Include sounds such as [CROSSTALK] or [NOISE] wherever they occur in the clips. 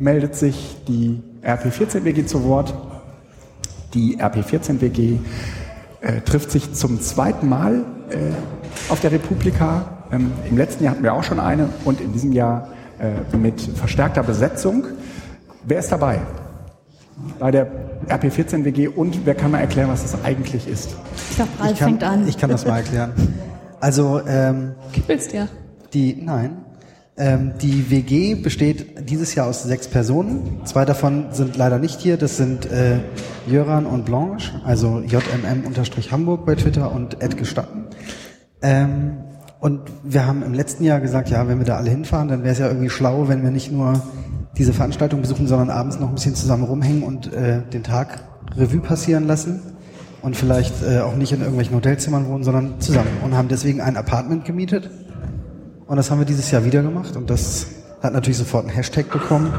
Meldet sich die RP14WG zu Wort. Die RP14WG äh, trifft sich zum zweiten Mal äh, auf der Republika. Ähm, Im letzten Jahr hatten wir auch schon eine und in diesem Jahr äh, mit verstärkter Besetzung. Wer ist dabei? Bei der RP14WG und wer kann mal erklären, was das eigentlich ist? Ich glaube, Ralf ich kann, fängt an. Ich kann das mal erklären. Also ähm, Kippelst ja. die, nein, ähm, die WG besteht dieses Jahr aus sechs Personen. Zwei davon sind leider nicht hier. Das sind äh, Jöran und Blanche, also JMM-Hamburg bei Twitter und Ed Gestatten. Ähm, und wir haben im letzten Jahr gesagt, ja, wenn wir da alle hinfahren, dann wäre es ja irgendwie schlau, wenn wir nicht nur diese Veranstaltung besuchen, sondern abends noch ein bisschen zusammen rumhängen und äh, den Tag Revue passieren lassen und vielleicht äh, auch nicht in irgendwelchen Hotelzimmern wohnen, sondern zusammen und haben deswegen ein Apartment gemietet und das haben wir dieses Jahr wieder gemacht und das hat natürlich sofort einen Hashtag bekommen,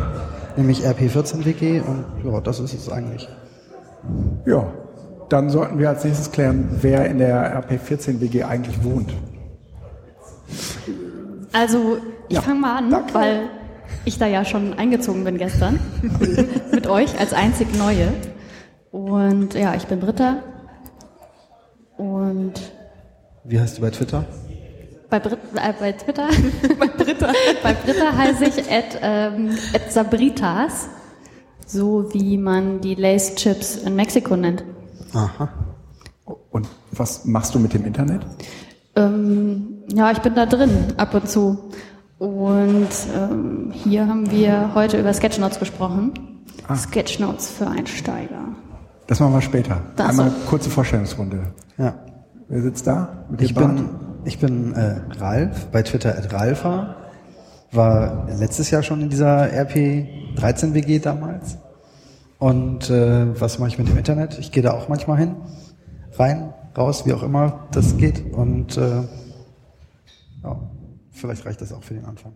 nämlich RP14WG und ja, das ist es eigentlich. Ja, dann sollten wir als nächstes klären, wer in der RP14WG eigentlich wohnt. Also, ich Ja, fange mal an, danke. weil ich da ja schon eingezogen bin gestern. [LAUGHS] mit euch als einzig Neue. Und ja, ich bin Britta. Und Wie heißt du bei Twitter? Bei, Brit äh, bei Twitter, [LAUGHS] bei Britta, [LAUGHS] bei Britta heiße ich at, ähm, at Sabritas. So wie man die Lace Chips in Mexiko nennt. Aha. Und was machst du mit dem Internet? Ähm, ja, ich bin da drin ab und zu. Und ähm, hier haben wir heute über Sketchnotes gesprochen. Ah. Sketchnotes für Einsteiger. Das machen wir später. Das Einmal so. eine kurze Vorstellungsrunde. Ja. Wer sitzt da? Mit Ich dem Bart? bin, ich bin äh, Ralf, bei Twitter at Ralfa. War letztes Jahr schon in dieser RP13WG damals. Und äh, was mache ich mit dem Internet? Ich gehe da auch manchmal hin, rein, raus, wie auch immer das geht. Und äh, ja, vielleicht reicht das auch für den Anfang.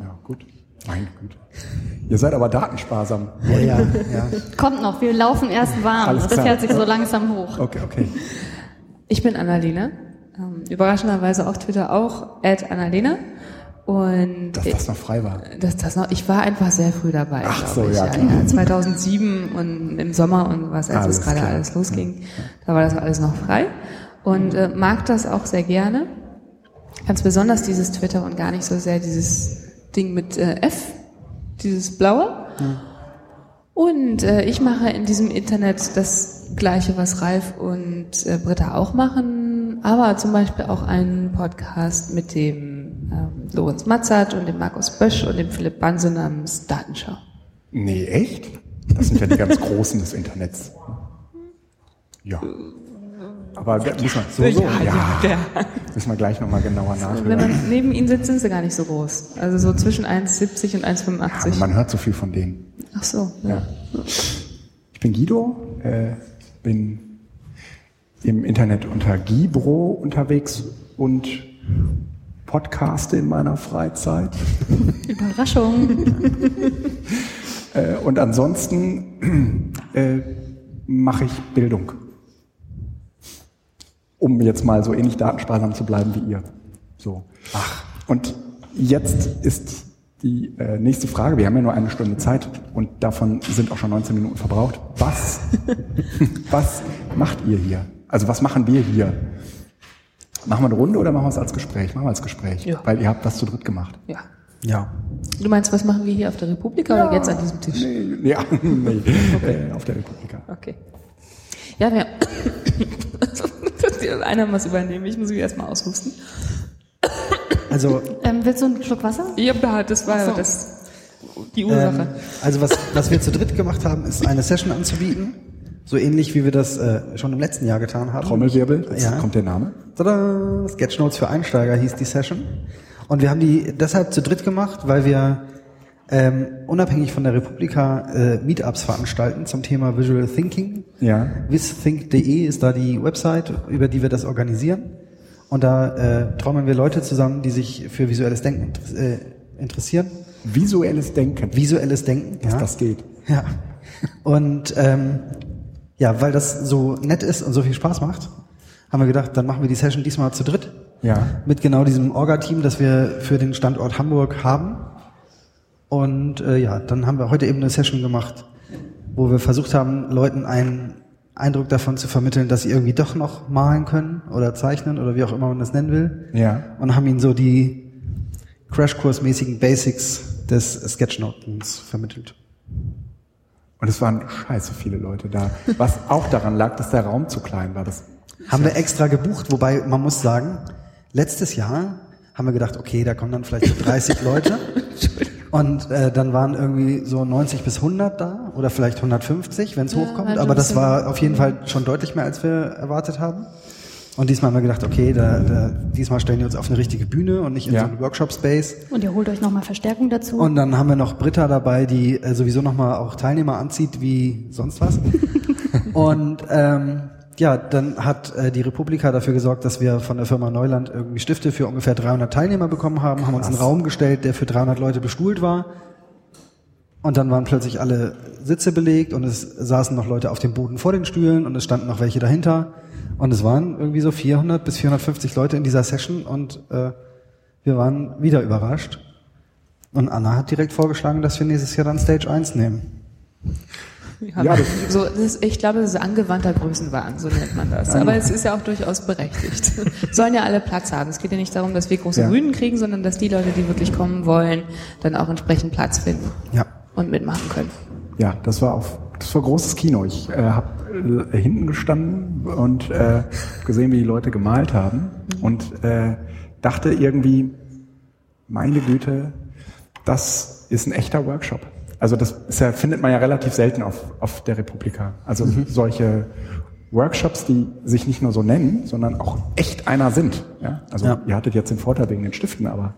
Ja, gut. Meine Güte. Ihr seid aber datensparsam. Ja, ja, ja. Kommt noch, wir laufen erst warm. Alles Das klar. fährt sich so langsam hoch. Okay, okay. Ich bin Annalena. Ähm, überraschenderweise auf Twitter auch at Annalena. Und Dass das noch frei war. dass das noch, ich war einfach sehr früh dabei, Ach so, ich. ja, klar. 2007 und im Sommer und was, als es gerade klar. alles losging, da war das alles noch frei und äh, mag das auch sehr gerne. Ganz besonders dieses Twitter und gar nicht so sehr dieses Ding mit äh, F, dieses blaue. Und äh, ich mache in diesem Internet das Gleiche, was Ralf und äh, Britta auch machen, aber zum Beispiel auch einen Podcast mit dem ähm, Lorenz Matzert und dem Markus Bösch und dem Philipp Banse namens Datenschau. Nee, echt? Das sind ja die ganz Großen des Internets. Ja. Aber müssen wir, so, so, ja, müssen wir gleich nochmal genauer Wenn nachhören. man neben ihnen sitzt, sind sie gar nicht so groß. Also so zwischen 1,70 und Aber 1,85. man hört so viel von denen. Ach so. Ja. Ich bin Guido, äh, bin im Internet unter Gibro unterwegs und podcaste in meiner Freizeit. [LAUGHS] Überraschung. Äh, und ansonsten äh, mache ich Bildung. Um jetzt mal so ähnlich datensparsam zu bleiben wie ihr. So. Ach. Und jetzt ist die äh, nächste Frage. Wir haben ja nur eine Stunde Zeit und davon sind auch schon 19 Minuten verbraucht. Was, [LAUGHS] was macht ihr hier? Also was machen wir hier? Machen wir eine Runde oder machen wir es als Gespräch? Machen wir als Gespräch. Ja. Weil ihr habt was zu dritt gemacht. Ja. Ja. Du meinst, was machen wir hier auf der Republika oder jetzt an diesem Tisch? Nee, [LAUGHS] ja, nee, äh, auf der Republika. Okay. Ja, wir. [COUGHS] Einer muss übernehmen, ich muss mich erstmal aushusten. Also ähm, willst du einen Schluck Wasser? Ja, das war so. das, die Ursache. Ähm, also was, was wir zu dritt gemacht haben, ist eine Session anzubieten. So ähnlich wie wir das äh, schon im letzten Jahr getan haben. Trommelwirbel, jetzt Ja. kommt der Name. Tada! Sketchnotes für Einsteiger hieß die Session. Und wir haben die deshalb zu dritt gemacht, weil wir ähm, unabhängig von der Republika äh, Meetups veranstalten zum Thema Visual Thinking. Ja. Visthink.de ist da die Website, über die wir das organisieren. Und da äh, trommeln wir Leute zusammen, die sich für visuelles Denken äh, interessieren. Visuelles Denken, Visuelles Denken, dass ja. das geht. Ja. Und ähm, ja, weil das so nett ist und so viel Spaß macht, haben wir gedacht, dann machen wir die Session diesmal zu dritt. Ja. Mit genau diesem Orga-Team, das wir für den Standort Hamburg haben. Und äh, ja, dann haben wir heute eben eine Session gemacht, wo wir versucht haben, Leuten einen Eindruck davon zu vermitteln, dass sie irgendwie doch noch malen können oder zeichnen oder wie auch immer man das nennen will. Ja. Und haben ihnen so die Crashkurs-mäßigen Basics des Sketchnotens vermittelt. Und es waren scheiße viele Leute da. Was auch daran lag, dass der Raum zu klein war. Das Haben wir extra gebucht, wobei man muss sagen, letztes Jahr haben wir gedacht, okay, da kommen dann vielleicht so 30 Leute. [LAUGHS] Und äh, dann waren irgendwie so 90 bis 100 da oder vielleicht 150, wenn es Ja, hochkommt. halt Aber das war auf jeden Fall schon deutlich mehr, als wir erwartet haben. Und diesmal haben wir gedacht, okay, da, da, diesmal stellen wir uns auf eine richtige Bühne und nicht in Ja. so einen Workshop-Space. Und ihr holt euch nochmal Verstärkung dazu. Und dann haben wir noch Britta dabei, die äh, sowieso nochmal auch Teilnehmer anzieht wie sonst was. [LAUGHS] und ähm, ja, dann hat äh, die Republika dafür gesorgt, dass wir von der Firma Neuland irgendwie Stifte für ungefähr 300 Teilnehmer bekommen haben, haben uns einen Raum gestellt, der für 300 Leute bestuhlt war. Und dann waren plötzlich alle Sitze belegt und es saßen noch Leute auf dem Boden vor den Stühlen und es standen noch welche dahinter. Und es waren irgendwie so 400 bis 450 Leute in dieser Session und äh, wir waren wieder überrascht. Und Anna hat direkt vorgeschlagen, dass wir nächstes Jahr dann Stage 1 nehmen. Ja, das- so, das ist, ich glaube, das ist angewandter Größenwahn, so nennt man das. Aber es ist ja auch durchaus berechtigt. [LAUGHS] Sollen ja alle Platz haben. Es geht ja nicht darum, dass wir große Ja. Bühnen kriegen, sondern dass die Leute, die wirklich kommen wollen, dann auch entsprechend Platz finden Ja. Und mitmachen können. Ja, das war auf, das war großes Kino. Ich äh, habe äh, hinten gestanden und äh, gesehen, wie die Leute gemalt haben und äh, dachte irgendwie, meine Güte, das ist ein echter Workshop. Also das ist ja, findet man ja relativ selten auf, auf der Republika. Also solche Workshops, die sich nicht nur so nennen, sondern auch echt einer sind. Ja? Also Ja. ihr hattet jetzt den Vorteil wegen den Stiften, aber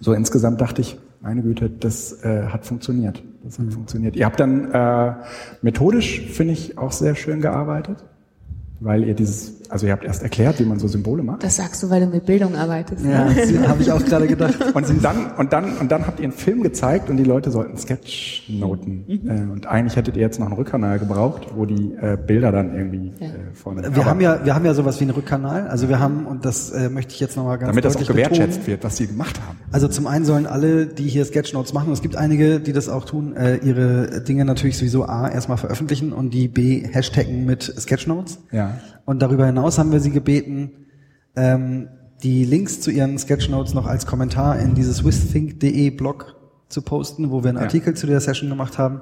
so insgesamt dachte ich, meine Güte, das äh, hat funktioniert. Das hat funktioniert. Ihr habt dann äh, methodisch, finde ich, auch sehr schön gearbeitet, weil ihr dieses, also ihr habt erst erklärt, wie man so Symbole macht. Das sagst du, weil du mit Bildung arbeitest. Ja, [LAUGHS] ne? habe ich auch gerade gedacht. Und sind dann und dann und dann habt ihr einen Film gezeigt und die Leute sollten Sketchnoten. Äh, und eigentlich hättet ihr jetzt noch einen Rückkanal gebraucht, wo die äh, Bilder dann irgendwie äh, vorne. Wir Aber haben ja, wir haben ja sowas wie einen Rückkanal. Also wir haben, und das äh, möchte ich jetzt nochmal ganz damit das auch gewertschätzt betonen. wird, was sie gemacht haben. Also zum einen sollen alle, die hier Sketchnotes machen, und es gibt einige, die das auch tun, äh, ihre Dinge natürlich sowieso A, erstmal veröffentlichen und die B, hashtaggen mit Sketchnotes. Ja. Und darüber hinaus haben wir sie gebeten, ähm, die Links zu ihren Sketchnotes noch als Kommentar in dieses withthink.de Blog zu posten, wo wir einen Ja. Artikel zu der Session gemacht haben,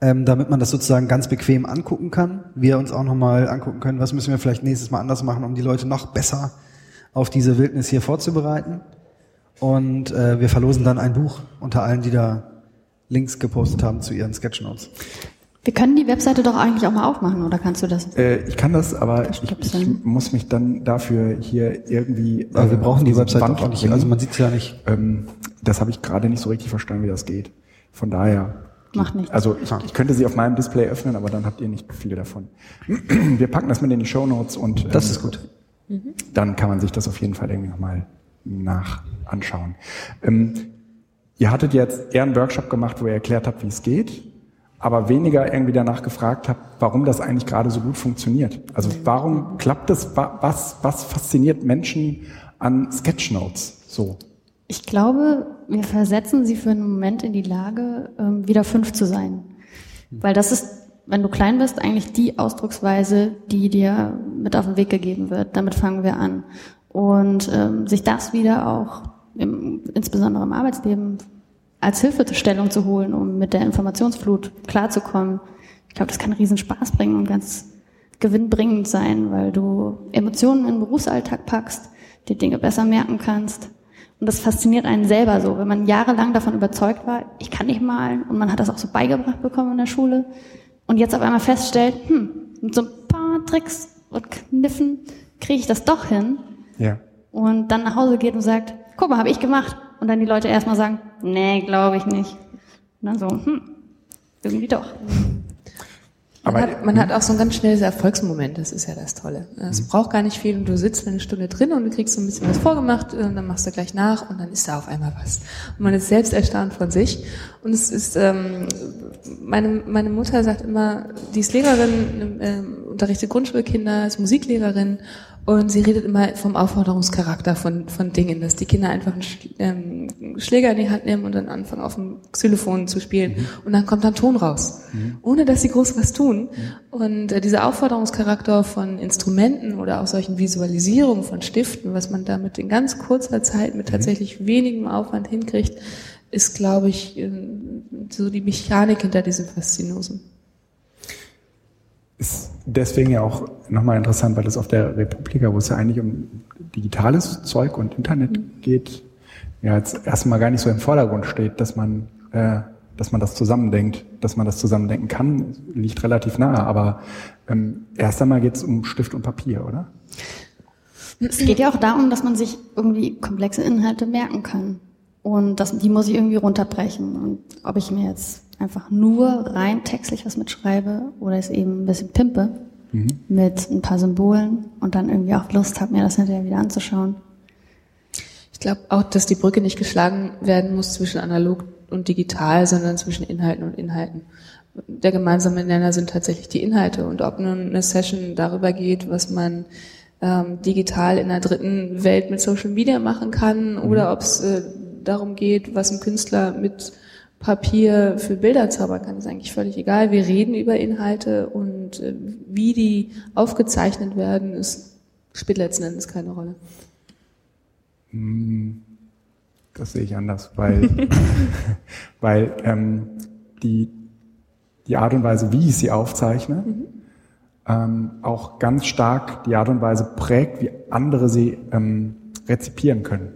ähm, damit man das sozusagen ganz bequem angucken kann. Wir uns auch nochmal angucken können, was müssen wir vielleicht nächstes Mal anders machen, um die Leute noch besser auf diese Wildnis hier vorzubereiten. Und äh, wir verlosen dann ein Buch unter allen, die da Links gepostet haben zu ihren Sketchnotes. Wir können die Webseite doch eigentlich auch mal aufmachen, oder kannst du das? Äh, ich kann das, aber ich, ich muss mich dann dafür hier irgendwie. Aber wir äh, brauchen die Webseite Wand auch nicht. Also man sieht es ja nicht. Ähm, das habe ich gerade nicht so richtig verstanden, wie das geht. Von daher. Macht nichts. Also ich, ich könnte sie auf meinem Display öffnen, aber dann habt ihr nicht viele davon. [CLEARS THROAT] Wir packen das mit in die Show Notes und ähm, Das ist gut. dann kann man sich das auf jeden Fall irgendwie nochmal nach anschauen. Ähm, ihr hattet jetzt eher einen Workshop gemacht, wo ihr erklärt habt, wie es geht, aber weniger irgendwie danach gefragt habt, warum das eigentlich gerade so gut funktioniert. Also warum klappt es? Wa- Was, was fasziniert Menschen an Sketchnotes so? Ich glaube, wir versetzen sie für einen Moment in die Lage, ähm, wieder fünf zu sein. Weil das ist, wenn du klein bist, eigentlich die Ausdrucksweise, die dir mit auf den Weg gegeben wird. Damit fangen wir an. Und ähm, sich das wieder auch, im, insbesondere im Arbeitsleben, als Hilfestellung zu holen, um mit der Informationsflut klarzukommen. Ich glaube, das kann riesen Spaß bringen und ganz gewinnbringend sein, weil du Emotionen in den Berufsalltag packst, dir Dinge besser merken kannst. Und das fasziniert einen selber so, wenn man jahrelang davon überzeugt war, ich kann nicht malen und man hat das auch so beigebracht bekommen in der Schule und jetzt auf einmal feststellt, hm, mit so ein paar Tricks und Kniffen kriege ich das doch hin Ja. und dann nach Hause geht und sagt, guck mal, habe ich gemacht. Und dann die Leute erstmal sagen, nee, glaube ich nicht. Und dann so, hm, irgendwie doch. Aber Man hat, man hat auch so ein ganz schnelles Erfolgsmoment, das ist ja das Tolle. Es Mhm. braucht gar nicht viel und du sitzt eine Stunde drin und du kriegst so ein bisschen was vorgemacht und dann machst du gleich nach und dann ist da auf einmal was. Und man ist selbst erstaunt von sich. Und es ist, ähm, meine, meine Mutter sagt immer, die ist Lehrerin, ähm, unterrichtet Grundschulkinder, ist Musiklehrerin Und sie redet immer vom Aufforderungscharakter von, von Dingen, dass die Kinder einfach einen Sch ähm, Schläger in die Hand nehmen und dann anfangen, auf dem Xylophon zu spielen. Mhm. Und dann kommt dann Ton raus, mhm. ohne dass sie groß was tun. Mhm. Und äh, dieser Aufforderungscharakter von Instrumenten oder auch solchen Visualisierungen von Stiften, was man damit in ganz kurzer Zeit mit mhm. tatsächlich wenigem Aufwand hinkriegt, ist, glaube ich, äh, so die Mechanik hinter diesem Faszinosum ist deswegen ja auch nochmal interessant, weil es auf der Republika, wo es ja eigentlich um digitales Zeug und Internet geht, ja jetzt erstmal gar nicht so im Vordergrund steht, dass man, äh, dass man das zusammendenkt, dass man das zusammendenken kann, liegt relativ nahe. Aber ähm, erst einmal geht es um Stift und Papier, oder? Es geht ja auch darum, dass man sich irgendwie komplexe Inhalte merken kann. Und das, die muss ich irgendwie runterbrechen. Und ob ich mir jetzt einfach nur rein textlich was mitschreibe oder es eben ein bisschen pimpe mhm. mit ein paar Symbolen und dann irgendwie auch Lust habe, mir das hinterher wieder anzuschauen. Ich glaube auch, dass die Brücke nicht geschlagen werden muss zwischen analog und digital, sondern zwischen Inhalten und Inhalten. Der gemeinsame Nenner sind tatsächlich die Inhalte und ob nun eine Session darüber geht, was man ähm, digital in der dritten Welt mit Social Media machen kann mhm. oder ob es äh, darum geht, was ein Künstler mit Papier für Bilder zaubern kann, ist eigentlich völlig egal. Wir reden über Inhalte und äh, wie die aufgezeichnet werden, ist, spielt letzten Endes keine Rolle. Hm, das sehe ich anders, weil, [LAUGHS] weil ähm, die, die Art und Weise, wie ich sie aufzeichne, mhm. ähm, auch ganz stark die Art und Weise prägt, wie andere sie ähm, rezipieren können.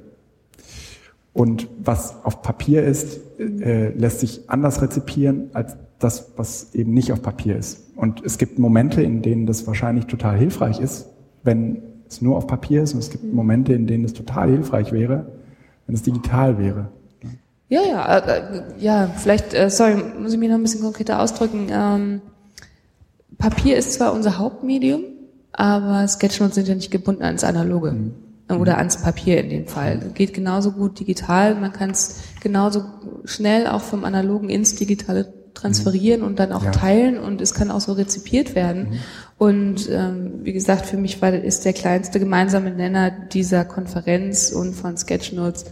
Und was auf Papier ist, äh, lässt sich anders rezipieren als das, was eben nicht auf Papier ist. Und es gibt Momente, in denen das wahrscheinlich total hilfreich ist, wenn es nur auf Papier ist. Und es gibt Momente, in denen es total hilfreich wäre, wenn es digital wäre. Ja, ja, äh, ja, vielleicht, äh, sorry, muss ich mich noch ein bisschen konkreter ausdrücken. Ähm, Papier ist zwar unser Hauptmedium, aber Sketchnotes sind ja nicht gebunden ans Analoge. Mhm oder ans Papier in dem Fall. Geht genauso gut digital. Man kann es genauso schnell auch vom Analogen ins Digitale transferieren und dann auch ja. teilen und es kann auch so rezipiert werden. Mhm. Und ähm, wie gesagt, für mich war ist der kleinste gemeinsame Nenner dieser Konferenz und von Sketchnotes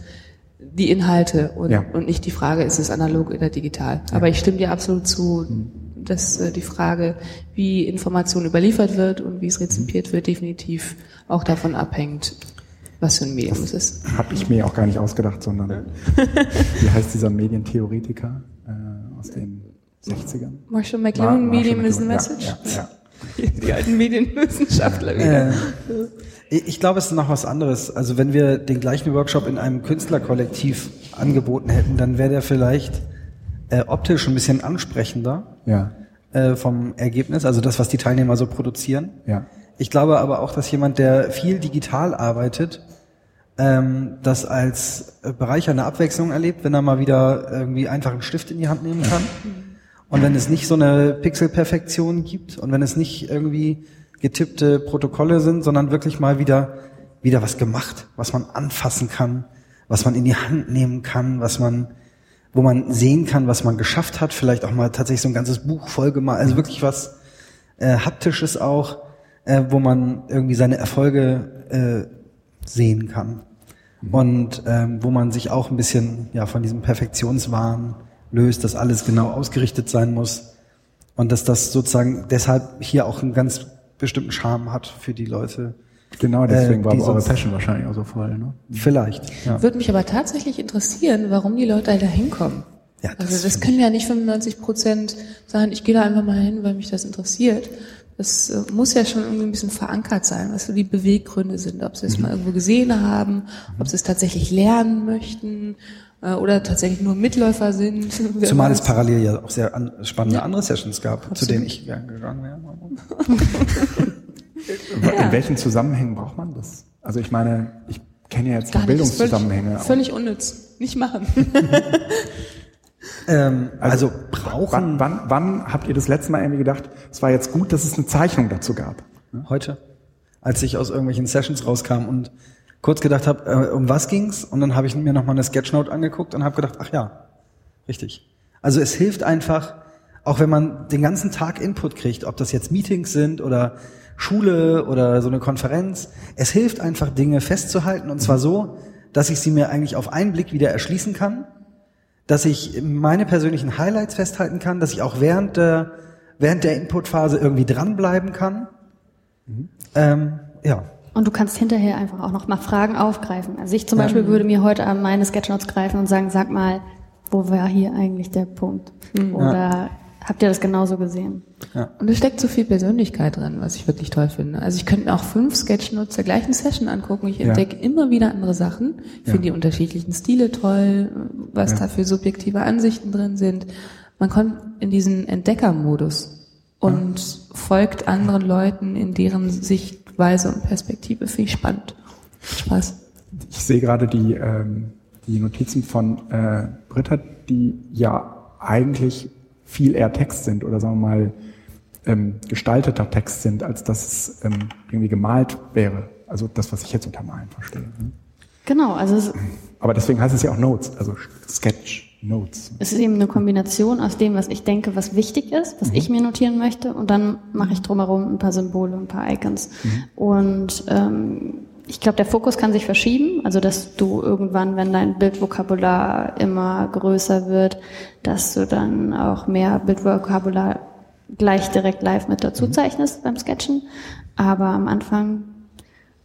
die Inhalte und, ja. und nicht die Frage, ist es analog oder digital. Ja. Aber ich stimme dir absolut zu, mhm. dass äh, die Frage, wie Information überliefert wird und wie es rezipiert wird, definitiv auch davon abhängt, was für ein Medium das es ist. Habe ich mir auch gar nicht ausgedacht, sondern [LAUGHS] wie heißt dieser Medientheoretiker äh, aus den 60ern? Marshall McLuhan, Mar Medium is a Message. Ja, ja, ja. [LAUGHS] Die alten Medienwissenschaftler wieder. Äh, ich glaube, es ist noch was anderes. Also wenn wir den gleichen Workshop in einem Künstlerkollektiv angeboten hätten, dann wäre der vielleicht äh, optisch ein bisschen ansprechender ja. äh, vom Ergebnis, also das, was die Teilnehmer so produzieren. Ja. Ich glaube aber auch, dass jemand, der viel digital arbeitet, ähm, das als bereichernde Abwechslung erlebt, wenn er mal wieder irgendwie einfach einen Stift in die Hand nehmen kann. Und wenn es nicht so eine Pixelperfektion gibt und wenn es nicht irgendwie getippte Protokolle sind, sondern wirklich mal wieder, wieder was gemacht, was man anfassen kann, was man in die Hand nehmen kann, was man, wo man sehen kann, was man geschafft hat, vielleicht auch mal tatsächlich so ein ganzes Buch voll gemacht, also wirklich was äh, haptisches auch äh, wo man irgendwie seine Erfolge äh, sehen kann. Und ähm, wo man sich auch ein bisschen ja von diesem Perfektionswahn löst, dass alles genau ausgerichtet sein muss. Und dass das sozusagen deshalb hier auch einen ganz bestimmten Charme hat für die Leute. Genau, deswegen äh, war eure Passion wahrscheinlich auch so voll, ne? Vielleicht. Ja. Würde mich aber tatsächlich interessieren, warum die Leute da hinkommen. Ja, das also das können ja nicht 95 Prozent sein, ich gehe da einfach mal hin, weil mich das interessiert, das äh, muss ja schon irgendwie ein bisschen verankert sein, was so die Beweggründe sind, ob sie es mhm. mal irgendwo gesehen haben, ob sie es tatsächlich lernen möchten äh, oder tatsächlich nur Mitläufer sind. [LAUGHS] Zumal es parallel ja auch sehr an, spannende ja. andere Sessions gab, Absolut. zu denen ich gerne gegangen wäre. In ja. welchen Zusammenhängen braucht man das? Also ich meine, ich kenne ja jetzt Gar Bildungszusammenhänge. Völlig, völlig unnütz. Nicht machen. [LAUGHS] Ähm, also, also brauchen. Wann, wann, wann habt ihr das letzte Mal irgendwie gedacht, es war jetzt gut, dass es eine Zeichnung dazu gab? Heute, als ich aus irgendwelchen Sessions rauskam und kurz gedacht habe, äh, um was ging's? Und dann habe ich mir nochmal eine Sketchnote angeguckt und habe gedacht, ach ja, richtig. Also es hilft einfach, auch wenn man den ganzen Tag Input kriegt, ob das jetzt Meetings sind oder Schule oder so eine Konferenz. Es hilft einfach Dinge festzuhalten und zwar so, dass ich sie mir eigentlich auf einen Blick wieder erschließen kann, dass ich meine persönlichen Highlights festhalten kann, dass ich auch während der, während der Inputphase irgendwie dranbleiben kann. Ähm, ja. Und du kannst hinterher einfach auch noch mal Fragen aufgreifen. Also ich zum Beispiel würde mir heute an meine Sketchnotes greifen und sagen, sag mal, wo war hier eigentlich der Punkt? Oder habt ihr das genauso gesehen? Und es steckt so viel Persönlichkeit drin, was ich wirklich toll finde. Also ich könnte mir auch fünf Sketchnotes der gleichen Session angucken. Ich Ja. entdecke immer wieder andere Sachen. Ich Ja. finde die unterschiedlichen Stile toll, was Ja. da für subjektive Ansichten drin sind. Man kommt in diesen Entdeckermodus und folgt anderen Leuten in deren Sichtweise und Perspektive. Finde ich spannend. Spaß. Ich sehe gerade die, ähm, die Notizen von äh, Britta, die ja eigentlich viel eher Text sind oder sagen wir mal ähm, gestalteter Text sind, als dass es ähm, irgendwie gemalt wäre. Also das, was ich jetzt unter Malen verstehe. ne? Genau, also Aber deswegen heißt es ja auch Notes, also Sketch Notes. es ist eben eine Kombination aus dem, was ich denke, was wichtig ist, was ich mir notieren möchte, und dann mache ich drumherum ein paar Symbole, ein paar Icons. Und ähm, ich glaube, der Fokus kann sich verschieben, also dass du irgendwann, wenn dein Bildvokabular immer größer wird, dass du dann auch mehr Bildvokabular gleich direkt live mit dazu zeichnest beim Sketchen. Aber am Anfang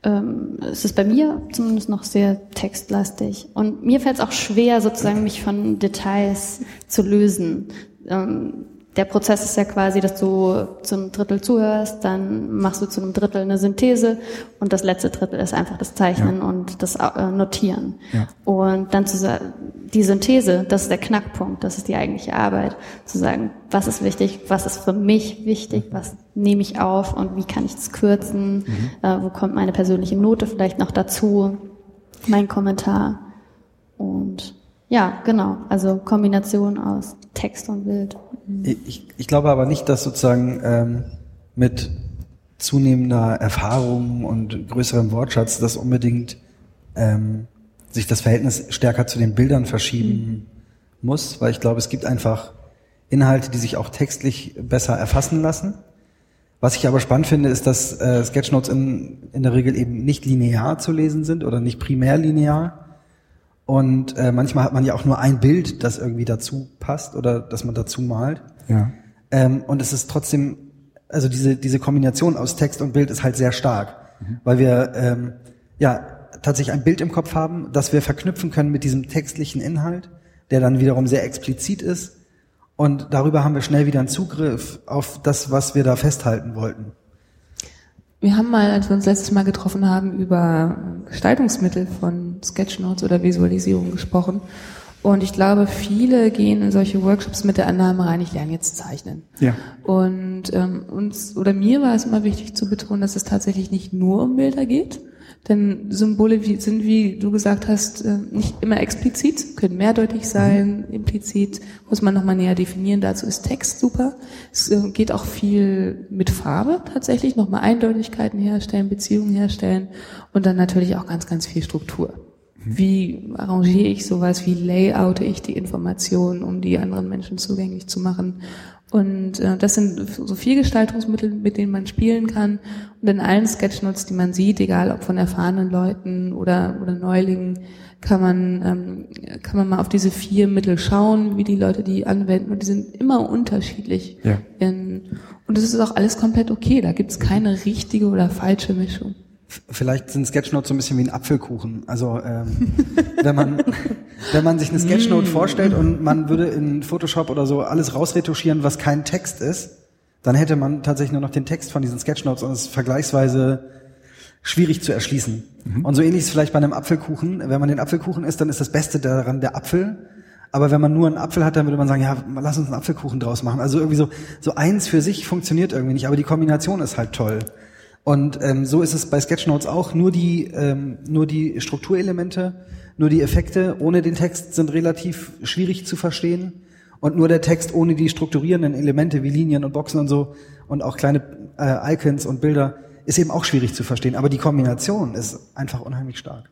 ähm, es ist bei mir zumindest noch sehr textlastig. Und mir fällt es auch schwer, sozusagen mich von Details zu lösen. Ähm, der Prozess ist ja quasi, dass du zu einem Drittel zuhörst, dann machst du zu einem Drittel eine Synthese und das letzte Drittel ist einfach das Zeichnen und das äh, Notieren. Ja. Und dann zu sagen, die Synthese, das ist der Knackpunkt, das ist die eigentliche Arbeit, zu sagen, was ist wichtig, was ist für mich wichtig, was nehme ich auf und wie kann ich das kürzen, äh, wo kommt meine persönliche Note vielleicht noch dazu, mein Kommentar. Und ja, genau, also Kombination aus Text und Bild. Ich, ich glaube aber nicht, dass sozusagen ähm, mit zunehmender Erfahrung und größerem Wortschatz das unbedingt ähm, sich das Verhältnis stärker zu den Bildern verschieben muss, weil ich glaube, es gibt einfach Inhalte, die sich auch textlich besser erfassen lassen. Was ich aber spannend finde, ist, dass äh, Sketchnotes in, in der Regel eben nicht linear zu lesen sind oder nicht primär linear. Und äh, manchmal hat man ja auch nur ein Bild, das irgendwie dazu passt oder das man dazu malt. Ja. Ähm, und es ist trotzdem, also diese, diese Kombination aus Text und Bild ist halt sehr stark, weil wir ähm, ja tatsächlich ein Bild im Kopf haben, das wir verknüpfen können mit diesem textlichen Inhalt, der dann wiederum sehr explizit ist. Und darüber haben wir schnell wieder einen Zugriff auf das, was wir da festhalten wollten. Wir haben mal, als wir uns letztes Mal getroffen haben, über Gestaltungsmittel von Sketchnotes oder Visualisierung gesprochen. Und ich glaube, viele gehen in solche Workshops mit der Annahme rein, ich lerne jetzt zeichnen. Ja. Und ähm, uns oder mir war es immer wichtig zu betonen, dass es tatsächlich nicht nur um Bilder geht. Denn Symbole sind, wie du gesagt hast, äh, nicht immer explizit, können mehrdeutig sein, implizit, muss man nochmal näher definieren. Dazu ist Text super. Es äh, geht auch viel mit Farbe tatsächlich, nochmal Eindeutigkeiten herstellen, Beziehungen herstellen und dann natürlich auch ganz, ganz viel Struktur. Wie arrangiere ich sowas? Wie layoute ich die Informationen, um die anderen Menschen zugänglich zu machen? Und äh, das sind so vier Gestaltungsmittel, mit denen man spielen kann. Und in allen Sketchnotes, die man sieht, egal ob von erfahrenen Leuten oder, oder Neulingen, kann man, ähm, kann man mal auf diese vier Mittel schauen, wie die Leute die anwenden. Und die sind immer unterschiedlich. Ja. In, und das ist auch alles komplett okay. Da gibt's keine richtige oder falsche Mischung. Vielleicht sind Sketchnotes so ein bisschen wie ein Apfelkuchen. Also ähm, [LAUGHS] wenn man wenn man sich eine Sketchnote vorstellt und man würde in Photoshop oder so alles rausretuschieren, was kein Text ist, dann hätte man tatsächlich nur noch den Text von diesen Sketchnotes und es ist vergleichsweise schwierig zu erschließen. Und so ähnlich ist es vielleicht bei einem Apfelkuchen. Wenn man den Apfelkuchen isst, dann ist das Beste daran der Apfel. Aber wenn man nur einen Apfel hat, dann würde man sagen, ja, lass uns einen Apfelkuchen draus machen. Also irgendwie so, so eins für sich funktioniert irgendwie nicht, aber die Kombination ist halt toll. Und ähm, so ist es bei Sketchnotes auch. Nur die, ähm, nur die Strukturelemente, nur die Effekte ohne den Text sind relativ schwierig zu verstehen. Und nur der Text ohne die strukturierenden Elemente wie Linien und Boxen und so und auch kleine äh, Icons und Bilder ist eben auch schwierig zu verstehen. Aber die Kombination ist einfach unheimlich stark.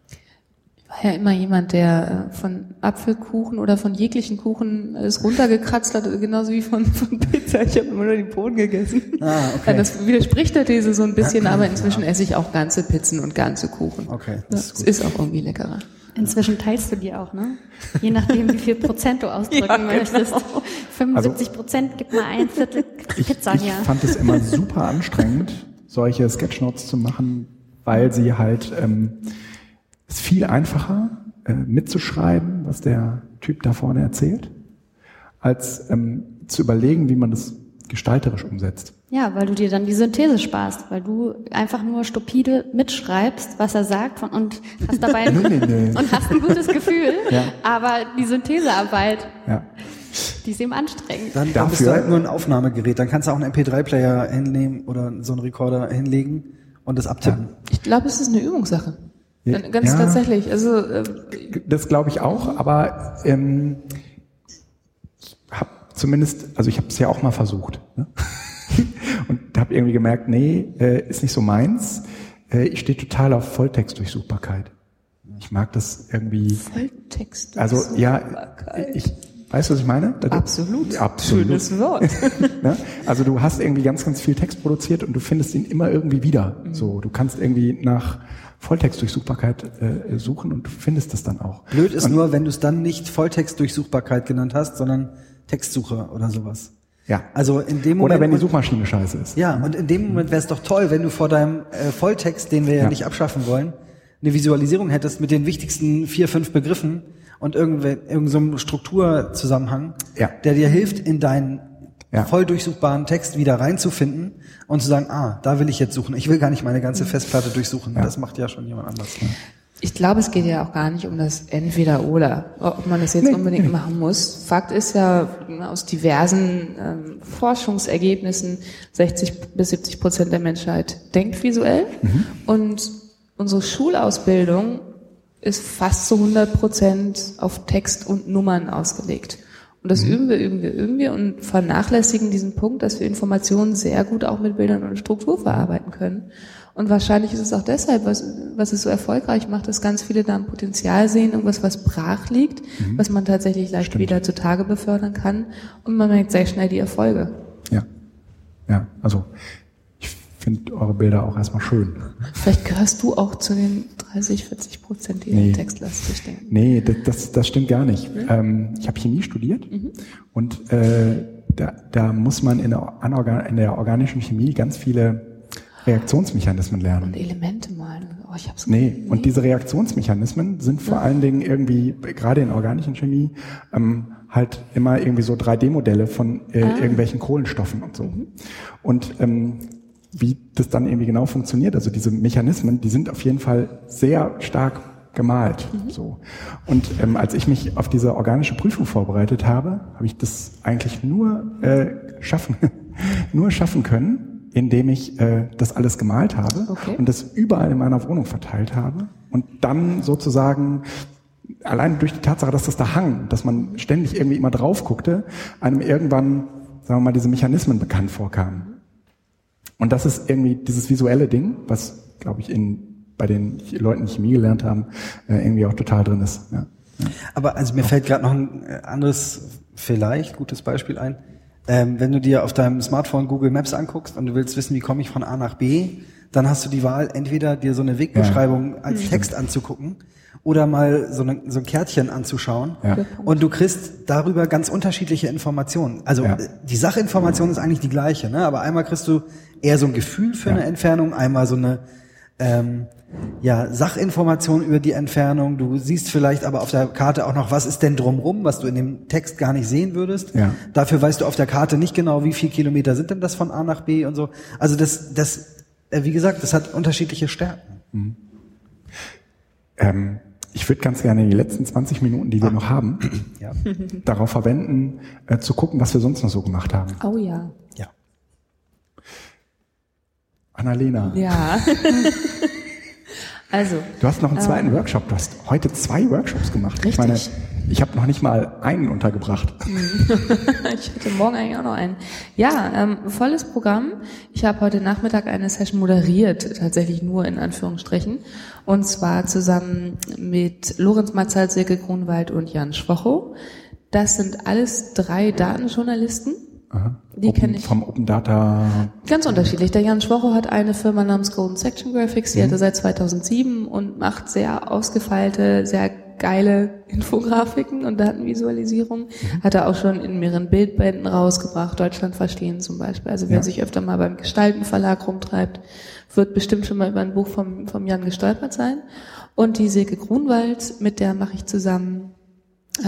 Ich war ja immer jemand, der äh, von Apfelkuchen oder von jeglichen Kuchen alles runtergekratzt hat, genauso wie von, von Pizza. Ich habe immer nur den Boden gegessen. Ah, okay. Das widerspricht der These so ein bisschen, aber inzwischen esse ich auch ganze Pizzen und ganze Kuchen. Okay, Ja, das ist es gut. ist auch irgendwie leckerer. Inzwischen teilst du die auch, ne? Je nachdem, wie viel Prozent du [LAUGHS] ausdrücken Ja, genau. möchtest. 75 Prozent, gib mal ein Viertel Pizza ich hier. fand es immer super anstrengend, solche Sketchnotes zu machen, weil sie halt ähm, es ist viel einfacher äh, mitzuschreiben, was der Typ da vorne erzählt, als ähm, zu überlegen, wie man das gestalterisch umsetzt. Ja, weil du dir dann die Synthese sparst, weil du einfach nur stupide mitschreibst, was er sagt von, und hast dabei [LAUGHS] Nee, nee, nee. und hast ein gutes Gefühl, Ja. aber die Synthesearbeit, Ja. die ist eben anstrengend. Dann, dann bist du halt nur ein Aufnahmegerät. Dann kannst du auch einen MP3-Player hinnehmen oder so einen Rekorder hinlegen und das abtippen. Ich glaube, es ist eine Übungssache. Ja. Ganz Ja. tatsächlich. Also äh, Das glaube ich auch, aber ähm, ich habe zumindest, also ich habe es ja auch mal versucht ne? [LAUGHS] und habe irgendwie gemerkt, nee, äh, ist nicht so meins. Äh, ich stehe total auf Volltextdurchsuchbarkeit. Ich mag das irgendwie. Volltext. Also ja, ich weißt du, was ich meine? Absolut. Absolut. Schönes Wort. [LAUGHS] Ne? Also du hast irgendwie ganz, ganz viel Text produziert und du findest ihn immer irgendwie wieder. So, du kannst irgendwie nach Volltextdurchsuchbarkeit äh, suchen und du findest das dann auch. Blöd ist nur, wenn du es dann nicht Volltextdurchsuchbarkeit genannt hast, sondern Textsuche oder sowas. Ja. Also in dem Moment. Oder wenn die und- Suchmaschine scheiße ist. Ja, und in dem Moment wäre es doch toll, wenn du vor deinem äh, Volltext, den wir ja, Ja. nicht abschaffen wollen, eine Visualisierung hättest mit den wichtigsten vier, fünf Begriffen und irgendeinem so einem Strukturzusammenhang, Ja. der dir hilft, in deinen Ja. voll durchsuchbaren Text wieder reinzufinden und zu sagen, ah, da will ich jetzt suchen. Ich will gar nicht meine ganze Festplatte durchsuchen. Das macht ja schon jemand anders. Ich glaube, es geht ja auch gar nicht um das Entweder-Oder, ob man das jetzt Nee, unbedingt nee. machen muss. Fakt ist ja aus diversen ähm, Forschungsergebnissen, 60 bis 70 Prozent der Menschheit denkt visuell Mhm. und unsere Schulausbildung ist fast zu 100 Prozent auf Text und Nummern ausgelegt. Und das üben wir, üben wir, üben wir und vernachlässigen diesen Punkt, dass wir Informationen sehr gut auch mit Bildern und Struktur verarbeiten können. Und wahrscheinlich ist es auch deshalb, was, was es so erfolgreich macht, dass ganz viele da ein Potenzial sehen, irgendwas, was brach liegt, was man tatsächlich leicht wieder zutage befördern kann. Und man merkt sehr schnell die Erfolge. Ja. Ja, also finde eure Bilder auch erstmal schön. Vielleicht gehörst du auch zu den 30, 40 Prozent, die Nee. textlastig denken. Nee, das, das, das stimmt gar nicht. Ähm, ich habe Chemie studiert und äh, da, da muss man in der, anorgan, in der organischen Chemie ganz viele Reaktionsmechanismen lernen. Und Elemente malen. Oh, ich hab's Nee, und diese Reaktionsmechanismen sind vor allen Dingen irgendwie, gerade in organischen Chemie, ähm, halt immer irgendwie so 3D-Modelle von äh, irgendwelchen Kohlenstoffen und so. Und ähm, wie das dann irgendwie genau funktioniert, also diese Mechanismen, die sind auf jeden Fall sehr stark gemalt. So. Und ähm, als ich mich auf diese organische Prüfung vorbereitet habe, habe ich das eigentlich nur äh, schaffen, [LAUGHS] nur schaffen können, indem ich äh, das alles gemalt habe Okay. und das überall in meiner Wohnung verteilt habe und dann sozusagen allein durch die Tatsache, dass das da hang, dass man ständig irgendwie immer drauf guckte, einem irgendwann, sagen wir mal, diese Mechanismen bekannt vorkamen. Und das ist irgendwie dieses visuelle Ding, was, glaube ich, in, bei den Leuten, die Chemie gelernt haben, äh, irgendwie auch total drin ist. Ja. Aber also mir fällt gerade noch ein äh, anderes, vielleicht gutes Beispiel ein. Ähm, wenn du dir auf deinem Smartphone Google Maps anguckst und du willst wissen, wie komme ich von A nach B, dann hast du die Wahl, entweder dir so eine Wegbeschreibung als Text anzugucken oder mal so, eine, so ein Kärtchen anzuschauen. Ja. Und du kriegst darüber ganz unterschiedliche Informationen. Also Ja. äh, die Sachinformation ist eigentlich die gleiche, ne? aber einmal kriegst du eher so ein Gefühl für Ja. eine Entfernung, einmal so eine ähm, ja, Sachinformation über die Entfernung. Du siehst vielleicht aber auf der Karte auch noch, was ist denn drumrum, was du in dem Text gar nicht sehen würdest. Ja. Dafür weißt du auf der Karte nicht genau, wie viel Kilometer sind denn das von A nach B und so. Also das, das, äh, wie gesagt, das hat unterschiedliche Stärken. Ähm, ich würde ganz gerne die letzten 20 Minuten, die wir noch haben, Ja. [LAUGHS] darauf verwenden, äh, zu gucken, was wir sonst noch so gemacht haben. Oh ja. ja. Annalena, Ja. [LAUGHS] also, du hast noch einen zweiten Workshop. Du hast heute zwei Workshops gemacht. Ich meine, Richtig. Ich habe noch nicht mal einen untergebracht. [LAUGHS] ich hätte morgen eigentlich auch noch einen. Ja, ähm, volles Programm. Ich habe heute Nachmittag eine Session moderiert, tatsächlich nur in Anführungsstrichen. Und zwar zusammen mit Lorenz Matzalt, Silke Grunwald und Jan Schwocho. Das sind alles drei Datenjournalisten. Aha. Die Open, kenn ich. Vom Open Data. Ganz unterschiedlich. Der Jan Schwocho hat eine Firma namens Golden Section Graphics, die hat er seit 2007 und macht sehr ausgefeilte, sehr geile Infografiken und Datenvisualisierung. Hat er auch schon in mehreren Bildbänden rausgebracht, Deutschland verstehen zum Beispiel. Also wer Ja. sich öfter mal beim Gestaltenverlag rumtreibt, wird bestimmt schon mal über ein Buch vom, vom Jan gestolpert sein. Und die Silke Grunwald, mit der mache ich zusammen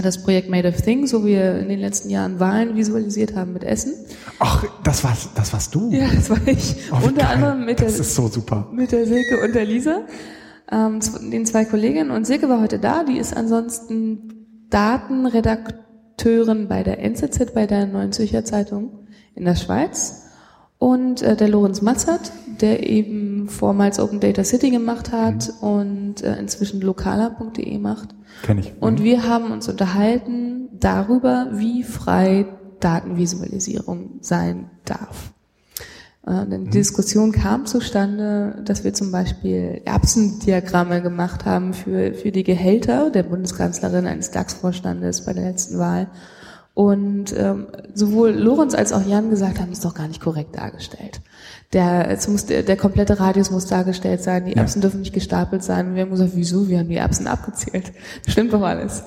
das Projekt Made of Things, wo wir in den letzten Jahren Wahlen visualisiert haben mit Essen. Ach, das warst, das warst du. Ja, das war ich. Oh, Unter geil. anderem mit der, so super. mit der Silke und der Lisa, ähm, den zwei Kolleginnen. Und Silke war heute da, die ist ansonsten Datenredakteurin bei der NZZ, bei der Neuen Zürcher Zeitung in der Schweiz. Und äh, der Lorenz Matzert, der eben vormals Open Data City gemacht hat und äh, inzwischen lokaler.de macht. Kenn ich. Und wir haben uns unterhalten darüber, wie frei Datenvisualisierung sein darf. Die Diskussion kam zustande, dass wir zum Beispiel Erbsendiagramme gemacht haben für, für die Gehälter der Bundeskanzlerin eines DAX-Vorstandes bei der letzten Wahl. Und ähm, sowohl Lorenz als auch Jan gesagt haben, ist doch gar nicht korrekt dargestellt. Der, es muss, der, der komplette Radius muss dargestellt sein, die Ja. Erbsen dürfen nicht gestapelt sein. Wir haben gesagt, wieso? Wir haben die Erbsen abgezählt. [LAUGHS] Stimmt doch alles.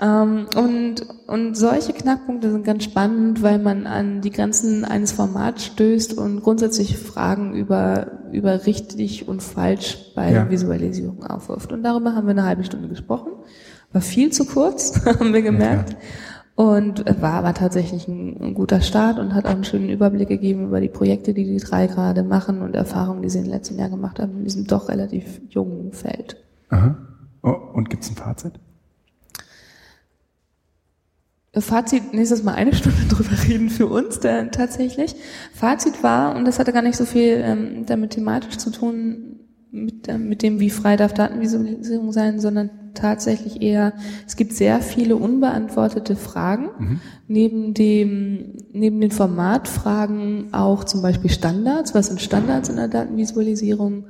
Ähm, und, und solche Knackpunkte sind ganz spannend, weil man an die Grenzen eines Formats stößt und grundsätzlich Fragen über, über richtig und falsch bei Ja. Visualisierung aufwirft. Und darüber haben wir eine halbe Stunde gesprochen. War viel zu kurz, [LAUGHS] haben wir gemerkt. Und war aber tatsächlich ein, guter Start und hat auch einen schönen Überblick gegeben über die Projekte, die die drei gerade machen und Erfahrungen, die sie im letzten Jahr gemacht haben in diesem doch relativ jungen Feld. Aha. Oh, und gibt's ein Fazit? Fazit, nächstes Mal eine [LAUGHS] Stunde drüber reden für uns da, tatsächlich. Fazit war, und das hatte gar nicht so viel ähm, damit thematisch zu tun, mit, mit dem, wie frei darf Datenvisualisierung sein, sondern tatsächlich eher, es gibt sehr viele unbeantwortete Fragen. Neben dem, neben den Formatfragen auch zum Beispiel Standards. Was sind Standards in der Datenvisualisierung?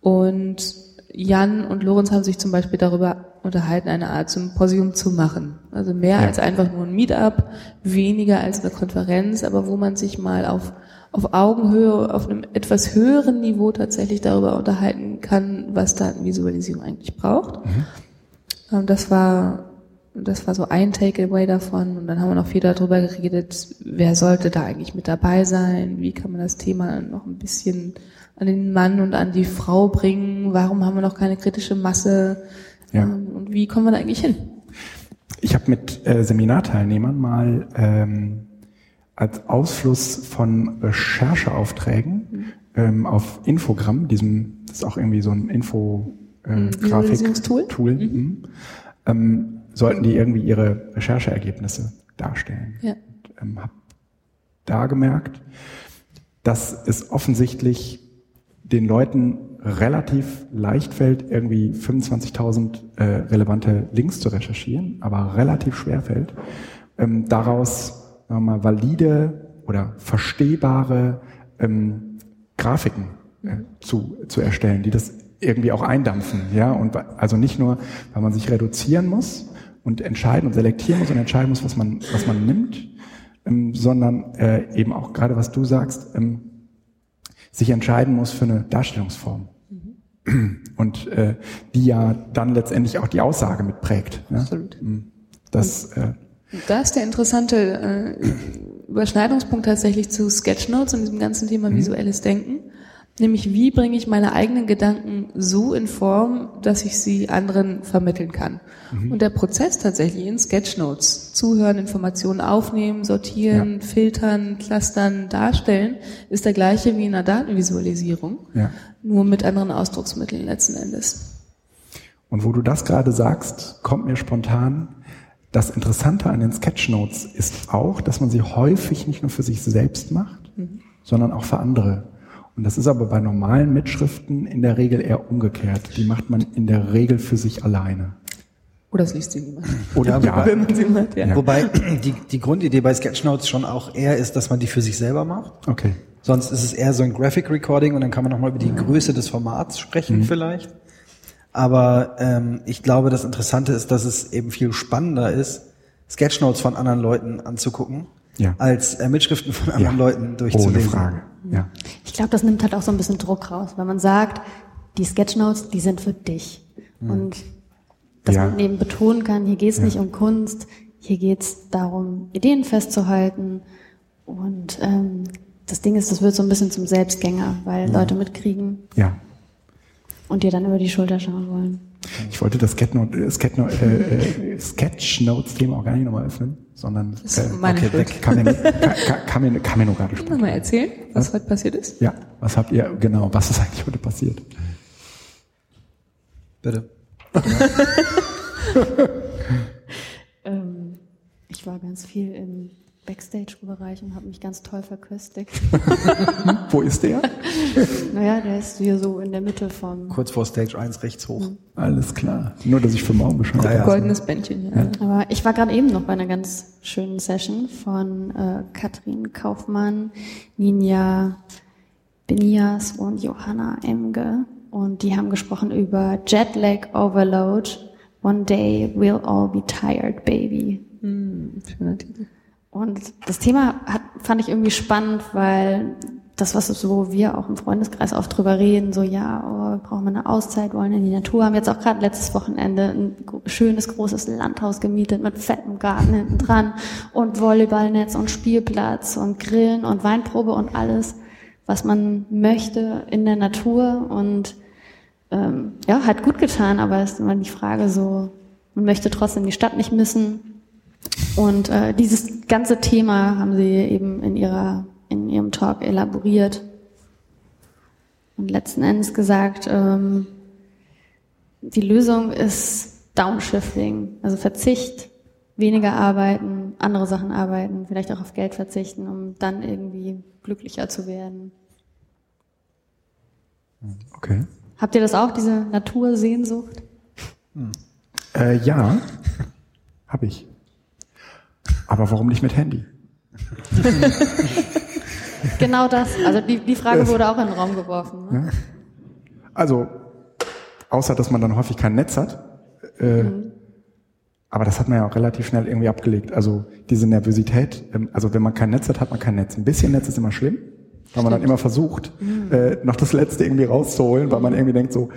Und Jan und Lorenz haben sich zum Beispiel darüber unterhalten, eine Art Symposium zu machen. Also mehr Ja. als einfach nur ein Meetup, weniger als eine Konferenz, aber wo man sich mal auf, auf Augenhöhe, auf einem etwas höheren Niveau tatsächlich darüber unterhalten kann, was Datenvisualisierung eigentlich braucht. Ähm, Das war, das war so ein Takeaway davon. Und dann haben wir noch viel darüber geredet, wer sollte da eigentlich mit dabei sein? Wie kann man das Thema noch ein bisschen an den Mann und an die Frau bringen? Warum haben wir noch keine kritische Masse? Ja. Ähm, Und wie kommen wir da eigentlich hin? Ich habe mit äh, Seminarteilnehmern mal ähm, als Ausfluss von Rechercheaufträgen ähm, auf Infogramm, diesem, das ist auch irgendwie so ein Info äh, Visualisierungstool? Tool, mhm. ähm, sollten die irgendwie ihre Rechercheergebnisse darstellen. Ja. Und, ähm, hab da gemerkt, dass es offensichtlich den Leuten relativ leicht fällt, irgendwie 25.000 äh, relevante Links zu recherchieren, aber relativ schwer fällt, ähm, daraus sagen wir mal, valide oder verstehbare ähm, Grafiken äh, zu, zu erstellen, die das irgendwie auch eindampfen. Ja? Und also nicht nur, weil man sich reduzieren muss und entscheiden und selektieren muss und entscheiden muss, was man, was man nimmt, ähm, sondern äh, eben auch gerade, was du sagst, ähm, sich entscheiden muss für eine Darstellungsform. Und äh, die ja dann letztendlich auch die Aussage mitprägt. Ja? Absolut. Das, äh, Da ist der interessante äh, Überschneidungspunkt tatsächlich zu Sketchnotes und diesem ganzen Thema visuelles Denken. Nämlich, wie bringe ich meine eigenen Gedanken so in Form, dass ich sie anderen vermitteln kann. Und der Prozess tatsächlich in Sketchnotes, zuhören, Informationen aufnehmen, sortieren, filtern, clustern, darstellen, ist der gleiche wie in einer Datenvisualisierung, ja. nur mit anderen Ausdrucksmitteln letzten Endes. Und wo du das gerade sagst, kommt mir spontan, das Interessante an den Sketchnotes ist auch, dass man sie häufig nicht nur für sich selbst macht, sondern auch für andere. Und das ist aber bei normalen Mitschriften in der Regel eher umgekehrt. Die macht man in der Regel für sich alleine. Oder es liest sie niemand. Oder Ja, Wenn man sie mal, ja. Wobei die, die Grundidee bei Sketchnotes schon auch eher ist, dass man die für sich selber macht. Okay. Sonst ist es eher so ein Graphic Recording und dann kann man nochmal über die Größe des Formats sprechen vielleicht. Aber ähm, ich glaube, das Interessante ist, dass es eben viel spannender ist, Sketchnotes von anderen Leuten anzugucken, Ja. als äh, Mitschriften von anderen Ja. Leuten durchzulesen. Ohne Frage. Ja. Ich glaube, das nimmt halt auch so ein bisschen Druck raus, wenn man sagt, die Sketchnotes, die sind für dich. Und dass Ja. man eben betonen kann, hier geht es nicht um Kunst, hier geht es darum, Ideen festzuhalten. Und ähm, das Ding ist, das wird so ein bisschen zum Selbstgänger, weil Leute mitkriegen Ja. Und dir dann über die Schulter schauen wollen. Ich wollte das Sketchnote, äh, äh, äh, Sketchnotes-Thema auch gar nicht nochmal öffnen, sondern Das ist äh, okay, weg. kam, mir, [LAUGHS] kam, mir, kam mir nur gerade spontan. Nochmal erzählen, was heute passiert ist. Ja, was habt ihr, genau, was ist eigentlich heute passiert? Bitte. [LAUGHS] Ähm, ich war ganz viel im Backstage-Bereich und habe mich ganz toll verköstigt. [LAUGHS] Wo ist der? [LAUGHS] naja, der ist hier so in der Mitte vom Kurz vor Stage 1 rechts hoch. Alles klar. Nur, dass ich für morgen Bescheid Ja, ja. weiß. Goldenes Bändchen, ja. Aber ich war gerade eben noch bei einer ganz schönen Session von äh, Katrin Kaufmann, Ninja Benias und Johanna Emge. Und die haben gesprochen über Jetlag Overload. One day we'll all be tired, baby. Hm, schöner Titel. Und das Thema hat, fand ich irgendwie spannend, weil das, was so wir auch im Freundeskreis oft drüber reden, so ja, oh, wir brauchen mal eine Auszeit, wollen in die Natur, haben jetzt auch gerade letztes Wochenende ein schönes großes Landhaus gemietet mit fettem Garten hinten dran und Volleyballnetz und Spielplatz und Grillen und Weinprobe und alles, was man möchte in der Natur und ähm, ja, hat gut getan, aber es ist immer die Frage so, man möchte trotzdem die Stadt nicht missen. Und äh, dieses ganze Thema haben sie eben in ihrer in ihrem Talk elaboriert und letzten Endes gesagt, ähm, die Lösung ist Downshifting, also Verzicht, weniger arbeiten, andere Sachen arbeiten, vielleicht auch auf Geld verzichten, um dann irgendwie glücklicher zu werden. Okay. Habt ihr das auch, diese Natursehnsucht? Äh, ja, habe ich. Aber warum nicht mit Handy? [LAUGHS] Genau das. Also die, die Frage wurde auch in den Raum geworfen. Ne? Also, außer dass man dann häufig kein Netz hat. Äh, Aber das hat man ja auch relativ schnell irgendwie abgelegt. Also diese Nervosität, ähm, also wenn man kein Netz hat, hat man kein Netz. Ein bisschen Netz ist immer schlimm, weil man dann immer versucht, äh, noch das Letzte irgendwie rauszuholen, weil man irgendwie denkt so,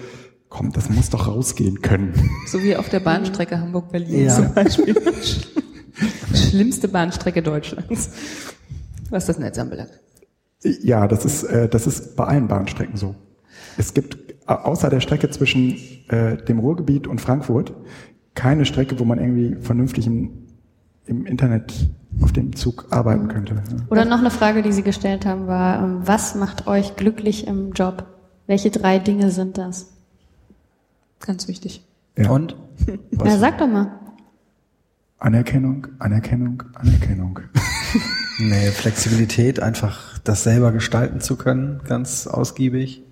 komm, das muss doch rausgehen können. So wie auf der Bahnstrecke Hamburg-Berlin Ja. zum Beispiel. [LAUGHS] Schlimmste Bahnstrecke Deutschlands, was das Netz anbelangt. Ja, das ist, äh, das ist bei allen Bahnstrecken so. Es gibt außer der Strecke zwischen äh, dem Ruhrgebiet und Frankfurt keine Strecke, wo man irgendwie vernünftig im, im Internet auf dem Zug arbeiten könnte. ne? Oder noch eine Frage, die Sie gestellt haben, war, ähm, was macht euch glücklich im Job? Welche drei Dinge sind das? Ganz wichtig. Ja. Und? [LAUGHS] Ja, sag doch mal. Anerkennung, Anerkennung, Anerkennung. [LAUGHS] Nee, Flexibilität, einfach das selber gestalten zu können, ganz ausgiebig.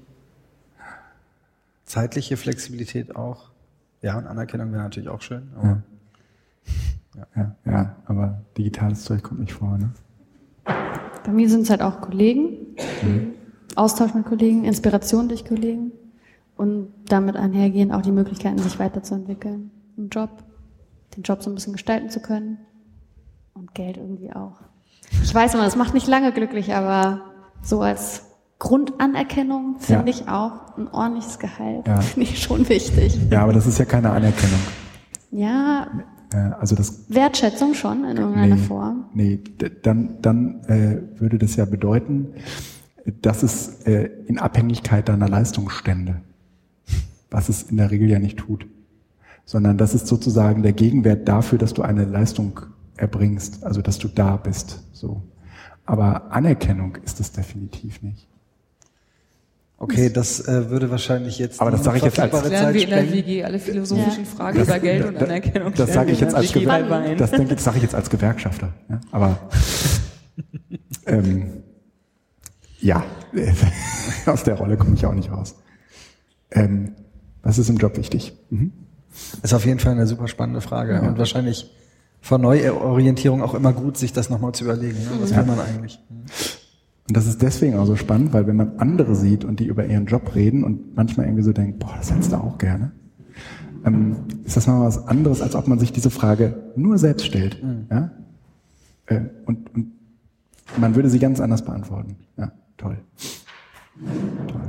Zeitliche Flexibilität auch. Ja, und Anerkennung wäre natürlich auch schön. Aber Ja, ja, aber digitales Zeug kommt nicht vor. Ne? Bei mir sind es halt auch Kollegen, Austausch mit Kollegen, Inspiration durch Kollegen und damit einhergehend auch die Möglichkeiten, sich weiterzuentwickeln im Job, den Job so ein bisschen gestalten zu können und Geld irgendwie auch. Ich weiß immer, das macht nicht lange glücklich, aber so als Grundanerkennung finde Ja. ich auch ein ordentliches Gehalt. Ja. Finde ich schon wichtig. Ja, aber das ist ja keine Anerkennung. Ja, Äh, also das Wertschätzung schon in irgendeiner nee, Form. Nee, dann, dann äh, würde das ja bedeuten, dass es äh, in Abhängigkeit deiner Leistung stände. Was es in der Regel ja nicht tut. Sondern das ist sozusagen der Gegenwert dafür, dass du eine Leistung erbringst, also dass du da bist. So. Aber Anerkennung ist es definitiv nicht. okay, das äh, würde wahrscheinlich jetzt. Aber das sage ich jetzt als- Lernen wir Zeit in der. WG alle philosophischen Ja. Fragen über Geld und Anerkennung. Das sage ich jetzt als, Gewer das, denke, das sage ich jetzt als Gewerkschafter. Ja? Aber [LAUGHS] ähm, ja, [LAUGHS] aus der Rolle komme ich auch nicht raus. Ähm, was ist im Job wichtig? Mhm. Ist auf jeden Fall eine super spannende Frage Ja. und wahrscheinlich vor Neuorientierung auch immer gut, sich das nochmal zu überlegen. Ne? Was will man eigentlich? Und das ist deswegen auch so spannend, weil wenn man andere sieht und die über ihren Job reden und manchmal irgendwie so denkt, boah, das hättest du auch gerne, ähm, ist das mal was anderes, als ob man sich diese Frage nur selbst stellt. Ja? Äh, und, und man würde sie ganz anders beantworten. Ja, toll. toll.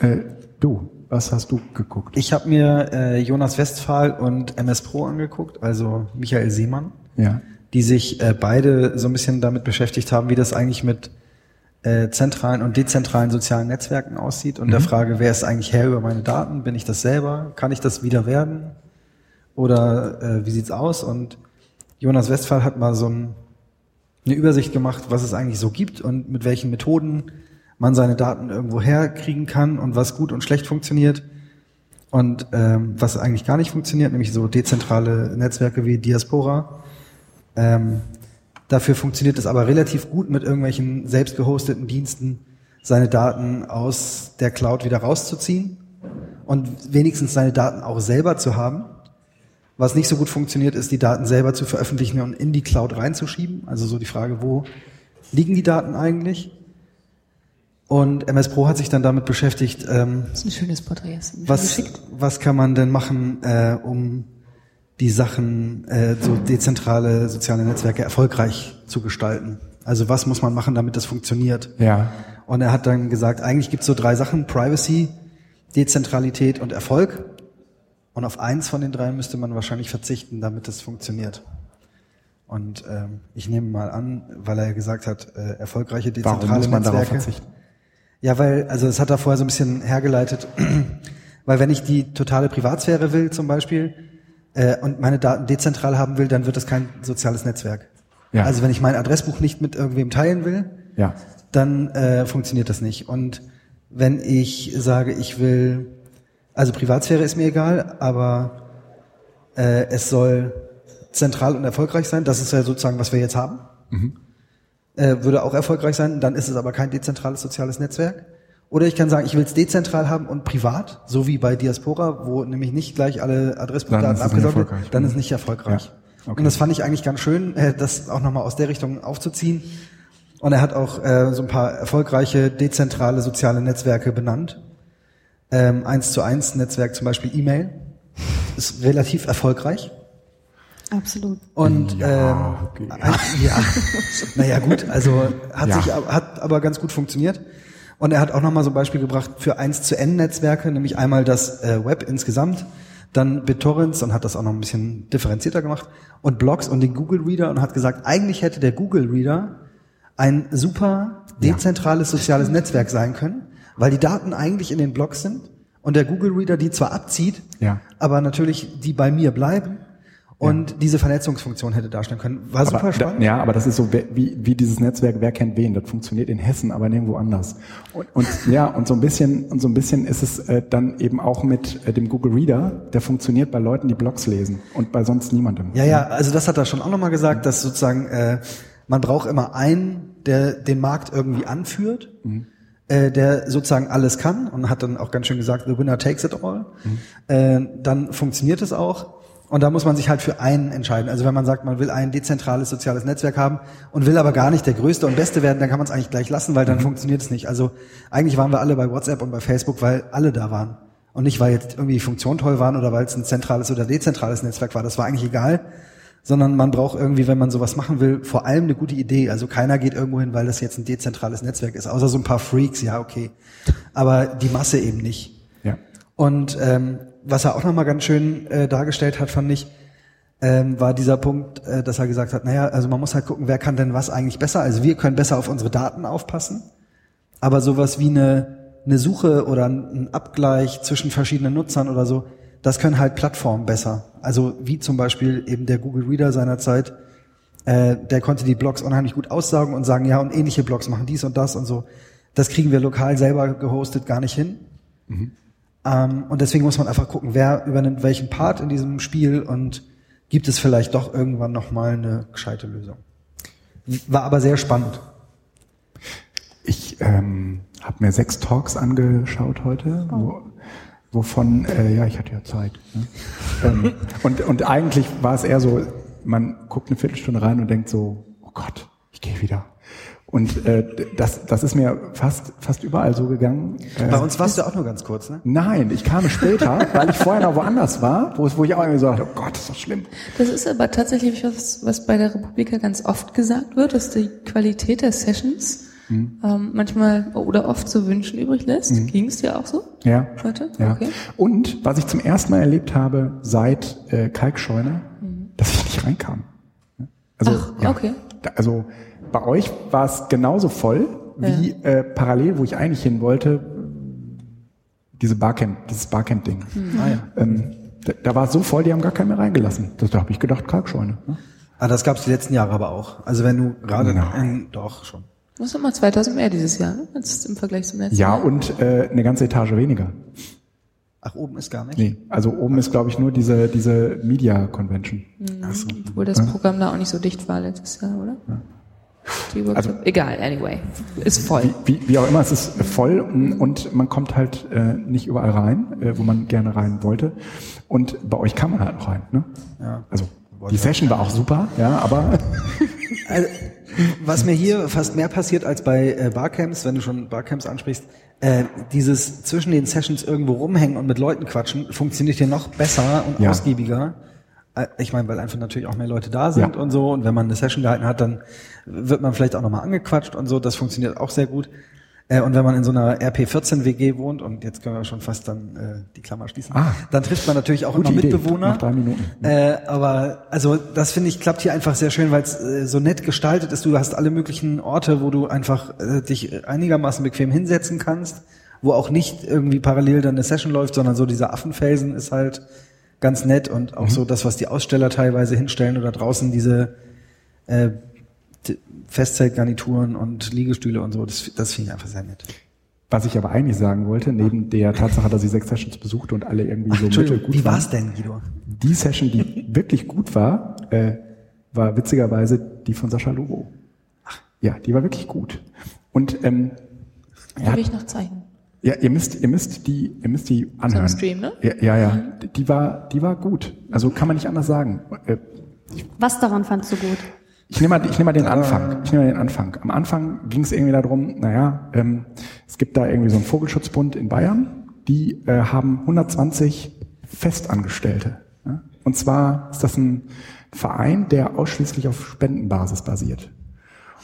Äh, du, was hast du geguckt? Ich habe mir äh, Jonas Westphal und MS Pro angeguckt, also Michael Seemann, Ja. die sich äh, beide so ein bisschen damit beschäftigt haben, wie das eigentlich mit äh, zentralen und dezentralen sozialen Netzwerken aussieht und der Frage, wer ist eigentlich Herr über meine Daten? Bin ich das selber? Kann ich das wieder werden? Oder äh, wie sieht's aus? Und Jonas Westphal hat mal so ein, eine Übersicht gemacht, was es eigentlich so gibt und mit welchen Methoden man seine Daten irgendwo herkriegen kann und was gut und schlecht funktioniert und ähm, was eigentlich gar nicht funktioniert, nämlich so dezentrale Netzwerke wie Diaspora. Ähm, dafür funktioniert es aber relativ gut mit irgendwelchen selbst gehosteten Diensten, seine Daten aus der Cloud wieder rauszuziehen und wenigstens seine Daten auch selber zu haben. Was nicht so gut funktioniert, ist, die Daten selber zu veröffentlichen und in die Cloud reinzuschieben. Also so die Frage, wo liegen die Daten eigentlich? Und MS Pro hat sich dann damit beschäftigt, ähm, Das ist ein schönes Porträt. Was, was kann man denn machen, äh, um die Sachen, äh, so dezentrale soziale Netzwerke erfolgreich zu gestalten? Also was muss man machen, damit das funktioniert? Ja. Und er hat dann gesagt, eigentlich gibt es so drei Sachen, Privacy, Dezentralität und Erfolg. Und auf eins von den drei müsste man wahrscheinlich verzichten, damit das funktioniert. Und ähm, ich nehme mal an, weil er ja gesagt hat, äh, erfolgreiche dezentrale Warum muss man Netzwerke. darauf verzichten? Ja, weil, also es hat er vorher so ein bisschen hergeleitet, [CLEARS THROAT] weil wenn ich die totale Privatsphäre will zum Beispiel äh, und meine Daten dezentral haben will, dann wird das kein soziales Netzwerk. Ja. Also wenn ich mein Adressbuch nicht mit irgendwem teilen will, Ja. dann äh, funktioniert das nicht. Und wenn ich sage, ich will, also Privatsphäre ist mir egal, aber äh, es soll zentral und erfolgreich sein, das ist ja sozusagen, was wir jetzt haben, äh, würde auch erfolgreich sein, dann ist es aber kein dezentrales soziales Netzwerk. Oder ich kann sagen, ich will es dezentral haben und privat, so wie bei Diaspora, wo nämlich nicht gleich alle Adressbuchdaten abgesaugt werden, dann ist es nicht erfolgreich. Ja, okay. Und das fand ich eigentlich ganz schön, äh, das auch nochmal aus der Richtung aufzuziehen. Und er hat auch äh, so ein paar erfolgreiche dezentrale soziale Netzwerke benannt. Ähm, eins zu eins Netzwerk zum Beispiel E-Mail ist relativ erfolgreich. Absolut. Und Ja, ähm, okay. ja, [LAUGHS] naja gut, also hat Ja. sich ab- hat aber ganz gut funktioniert. Und er hat auch nochmal so ein Beispiel gebracht für 1 zu N Netzwerke, nämlich einmal das äh, Web insgesamt, dann BitTorrents und hat das auch noch ein bisschen differenzierter gemacht und Blogs und den Google Reader und hat gesagt, eigentlich hätte der Google Reader ein super dezentrales soziales Netzwerk sein können, weil die Daten eigentlich in den Blogs sind und der Google Reader die zwar abzieht, Ja. aber natürlich die bei mir bleiben und diese Vernetzungsfunktion hätte darstellen können. War super aber, spannend. Da, ja, aber das ist so wie, wie dieses Netzwerk, wer kennt wen. Das funktioniert in Hessen, aber nirgendwo anders. Und, und ja, und so ein bisschen, und so ein bisschen ist es äh, dann eben auch mit äh, dem Google Reader, der funktioniert bei Leuten, die Blogs lesen und bei sonst niemandem. Ja, ja, also das hat er schon auch nochmal gesagt, dass sozusagen äh, man braucht immer einen, der den Markt irgendwie anführt, äh, der sozusagen alles kann und hat dann auch ganz schön gesagt, the winner takes it all. Äh, dann funktioniert es auch. Und da muss man sich halt für einen entscheiden. Also wenn man sagt, man will ein dezentrales soziales Netzwerk haben und will aber gar nicht der Größte und Beste werden, dann kann man es eigentlich gleich lassen, weil dann funktioniert es nicht. Also eigentlich waren wir alle bei WhatsApp und bei Facebook, weil alle da waren. Und nicht, weil jetzt irgendwie die Funktionen toll waren oder weil es ein zentrales oder dezentrales Netzwerk war. Das war eigentlich egal. Sondern man braucht irgendwie, wenn man sowas machen will, vor allem eine gute Idee. Also keiner geht irgendwo hin, weil das jetzt ein dezentrales Netzwerk ist. Außer so ein paar Freaks, ja, okay. Aber die Masse eben nicht. Ja. Und ähm, was er auch nochmal ganz schön äh, dargestellt hat, fand ich, ähm, war dieser Punkt, äh, dass er gesagt hat, naja, also man muss halt gucken, wer kann denn was eigentlich besser. Also wir können besser auf unsere Daten aufpassen, aber sowas wie eine, eine Suche oder ein Abgleich zwischen verschiedenen Nutzern oder so, das können halt Plattformen besser. Also wie zum Beispiel eben der Google Reader seinerzeit, äh, der konnte die Blogs unheimlich gut aussaugen und sagen, ja, und ähnliche Blogs machen dies und das und so. Das kriegen wir lokal selber gehostet gar nicht hin. Ähm, und deswegen muss man einfach gucken, wer übernimmt welchen Part in diesem Spiel und gibt es vielleicht doch irgendwann nochmal eine gescheite Lösung. War aber sehr spannend. Ich ähm, habe mir sechs Talks angeschaut heute, wo wovon, äh, ja, ich hatte ja Zeit. Ne? [LAUGHS] ähm, und, und eigentlich war es eher so, man guckt eine Viertelstunde rein und denkt so, oh Gott, ich gehe wieder. Und äh, das, das ist mir fast, fast überall so gegangen. Äh, Bei uns warst du auch nur ganz kurz, ne? Nein, ich kam später, [LAUGHS] weil ich vorher noch woanders war, wo, wo ich auch irgendwie so dachte, oh Gott, ist das schlimm. Das ist aber tatsächlich was, was bei der Republika ganz oft gesagt wird, dass die Qualität der Sessions mhm. ähm, manchmal oder oft zu wünschen übrig lässt. Mhm. Ging es dir auch so? Ja. Heute? Ja. Okay. Und was ich zum ersten Mal erlebt habe seit äh, Kalkscheune, mhm. dass ich nicht reinkam. Also, Ach, ja, okay. Also bei euch war es genauso voll wie ja. äh, parallel, wo ich eigentlich hin wollte, diese Barcamp, dieses Barcamp-Ding. Mhm. Ah, ja. ähm, da, da, war es so voll, die haben gar keinen mehr reingelassen. Das, da habe ich gedacht, Kalkscheune. Ne? Ah, das gab es die letzten Jahre aber auch. Also wenn du gerade Nein. doch schon. Was immer 2000 mehr dieses Jahr, ne? als im Vergleich zum letzten ja, Jahr. Ja, und äh, eine ganze Etage weniger. Ach, oben ist gar nicht? Nee, also oben ist, glaube ich, nur diese, diese Media Convention. Mhm. Ach so. Obwohl das Programm da auch nicht so dicht war letztes Jahr, oder? Ja. Also, Egal, anyway. Ist voll. Wie, wie, wie, auch immer, es ist voll und man kommt halt äh, nicht überall rein, äh, wo man gerne rein wollte. Und bei euch kann man halt noch rein. Ne? Ja. Also die Session war auch super, ja, aber. [LAUGHS] Also, was mir hier fast mehr passiert als bei äh, Barcamps, wenn du schon Barcamps ansprichst, äh, dieses zwischen den Sessions irgendwo rumhängen und mit Leuten quatschen, funktioniert hier noch besser und ja. ausgiebiger ich meine, weil einfach natürlich auch mehr Leute da sind ja. und so. Und wenn man eine Session gehalten hat, dann wird man vielleicht auch nochmal angequatscht und so. Das funktioniert auch sehr gut. Äh, und wenn man in so einer RP14-WG wohnt, und jetzt können wir schon fast dann äh, die Klammer schließen, ah, dann trifft man natürlich auch immer Idee. Mitbewohner. Nach drei Minuten. Äh, aber also das finde ich klappt hier einfach sehr schön, weil es äh, so nett gestaltet ist. Du hast alle möglichen Orte, wo du einfach äh, dich einigermaßen bequem hinsetzen kannst, wo auch nicht irgendwie parallel dann eine Session läuft, sondern so dieser Affenfelsen ist halt ganz nett und auch mhm. so das, was die Aussteller teilweise hinstellen oder draußen diese äh, Festzeltgarnituren und Liegestühle und so, das, das finde ich einfach sehr nett. Was ich aber eigentlich sagen wollte, neben der Tatsache, dass ich sechs Sessions besuchte und alle irgendwie Ach, so mittelgut Wie war's denn, Guido? Die Session, die wirklich gut war, äh, war witzigerweise die von Sascha Lobo. Ach. Ja, die war wirklich gut. Und ähm, ja, will ich noch zeigen. Ja, ihr müsst, ihr müsst die, ihr müsst die anhören. So Stream, ne? Ja, ja, ja. Mhm. Die war, die war gut. Also kann man nicht anders sagen. Äh, Was daran fandst du gut? Ich nehme mal, ich nehme mal den Anfang. Ich nehme mal den Anfang. Am Anfang ging es irgendwie darum, naja, ähm, es gibt da irgendwie so einen Vogelschutzbund in Bayern, die äh, haben 120 Festangestellte. Ja? Und zwar ist das ein Verein, der ausschließlich auf Spendenbasis basiert.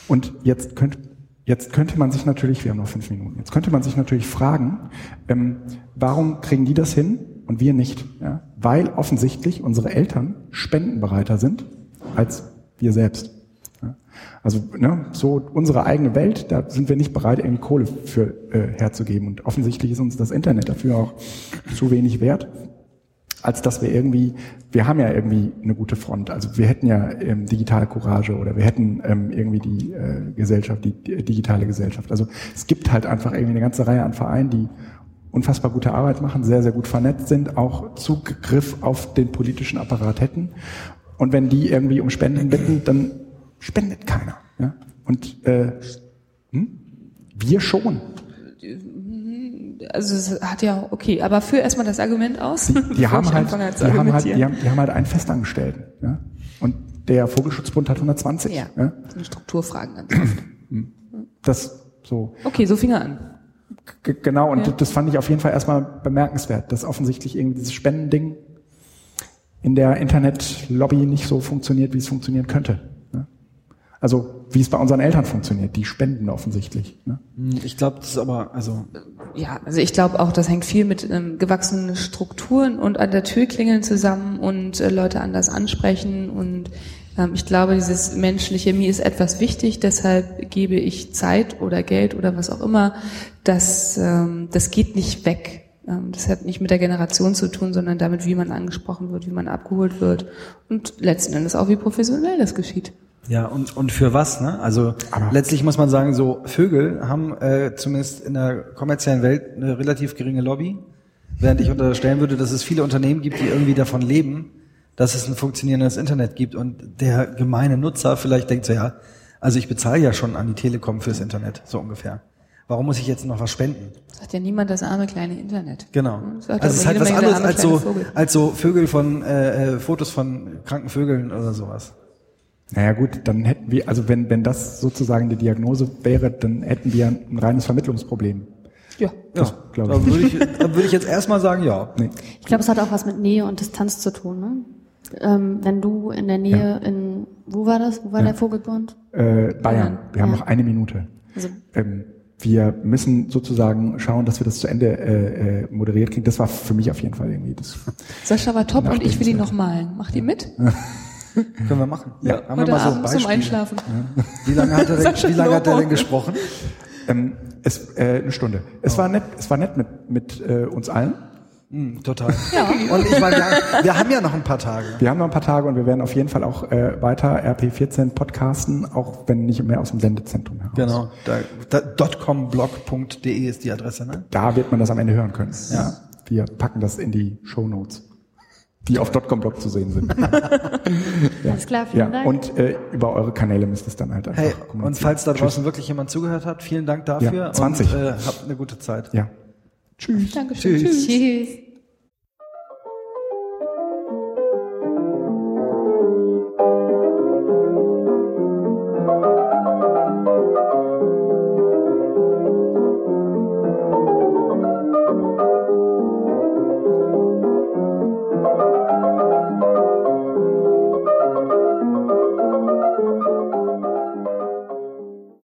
Und jetzt könnt, Jetzt könnte man sich natürlich, wir haben noch fünf Minuten, jetzt könnte man sich natürlich fragen, ähm, warum kriegen die das hin und wir nicht? Ja? Weil offensichtlich unsere Eltern spendenbereiter sind als wir selbst. Ja? Also ne, so unsere eigene Welt, da sind wir nicht bereit, irgendwie Kohle für äh, herzugeben. Und offensichtlich ist uns das Internet dafür auch zu wenig wert als dass wir irgendwie, wir haben ja irgendwie eine gute Front. Also wir hätten ja ähm, digitale Courage oder wir hätten ähm, irgendwie die äh, Gesellschaft, die, die digitale Gesellschaft. Also es gibt halt einfach irgendwie eine ganze Reihe an Vereinen, die unfassbar gute Arbeit machen, sehr, sehr gut vernetzt sind, auch Zugriff auf den politischen Apparat hätten. Und wenn die irgendwie um Spenden bitten, dann spendet keiner. Ja? Und äh, hm? wir schon also es hat ja, okay, aber für erstmal das Argument aus. Die, [LAUGHS] die haben, halt, die, haben halt, die, haben, die haben halt einen Festangestellten. Ja? Und der Vogelschutzbund hat 120. Ja, ja? das sind Strukturfragen ganz oft. Das so. Okay, so fing er an. G genau, und ja. das fand ich auf jeden Fall erstmal bemerkenswert, dass offensichtlich irgendwie dieses Spendending in der Internetlobby nicht so funktioniert, wie es funktionieren könnte. Also wie es bei unseren Eltern funktioniert, die spenden offensichtlich. Ne? Hm, ich glaube, das ist aber also ja, also ich glaube auch, das hängt viel mit ähm, gewachsenen Strukturen und an der Tür klingeln zusammen und äh, Leute anders ansprechen und ähm, ich glaube, dieses menschliche mir ist etwas wichtig, deshalb gebe ich Zeit oder Geld oder was auch immer. Das ähm, das geht nicht weg. Ähm, das hat nicht mit der Generation zu tun, sondern damit, wie man angesprochen wird, wie man abgeholt wird und letzten Endes auch, wie professionell das geschieht. Ja, und, und für was? Ne? Also Aber letztlich muss man sagen, so Vögel haben äh, zumindest in der kommerziellen Welt eine relativ geringe Lobby, während ich unterstellen würde, dass es viele Unternehmen gibt, die irgendwie davon leben, dass es ein funktionierendes Internet gibt und der gemeine Nutzer vielleicht denkt so, ja, also ich bezahle ja schon an die Telekom fürs Internet, so ungefähr. Warum muss ich jetzt noch was spenden? Sagt ja niemand das arme kleine Internet. Genau. Hm, sagt Also es ist halt was Menge der anderes als so, als so Vögel von äh, äh, Fotos von kranken Vögeln oder sowas. Naja gut, dann hätten wir, also wenn, wenn das sozusagen die Diagnose wäre, dann hätten wir ein reines Vermittlungsproblem. Ja. Das glaube da ich. würde ich, da würde ich jetzt erstmal sagen, ja. Nee. Ich glaube, es hat auch was mit Nähe und Distanz zu tun. Ne? Ähm, wenn du in der Nähe in, wo war das? Wo war der Vogelbund? Äh, Bayern, wir haben Ja. noch eine Minute. Also, Ähm, wir müssen sozusagen schauen, dass wir das zu Ende äh, äh, moderiert kriegen. Das war für mich auf jeden Fall irgendwie das. Sascha war top und ich will ihn noch malen. Macht ihr mit? [LAUGHS] [LAUGHS] Können wir machen. Ja. Haben wir Heute mal so Abend zum. Einschlafen. [LAUGHS] Wie lange hat er denn, wie lange hat er denn gesprochen? Ähm, es, äh, eine Stunde. Es war nett, es war nett mit, mit äh, uns allen. Hm, total. Ja. Und ich meine, wir, wir haben ja noch ein paar Tage. Wir haben noch ein paar Tage und wir werden auf jeden Fall auch äh, weiter RP14 podcasten, auch wenn nicht mehr aus dem Sendezentrum heraus. Genau. Da, da, dotcomblog.de ist die Adresse, ne? Da wird man das am Ende hören können. Ja. Wir packen das in die Show Notes, die auf .com-Blog zu sehen sind. [LAUGHS] Alles klar, vielen ja, Dank. und äh, über eure Kanäle müsst ihr es dann halt einfach Hey, und falls da Tschüss. draußen wirklich jemand zugehört hat, vielen Dank dafür. Ja, 20. Und, äh, habt eine gute Zeit. Ja. Tschüss. Dankeschön. Tschüss. Tschüss.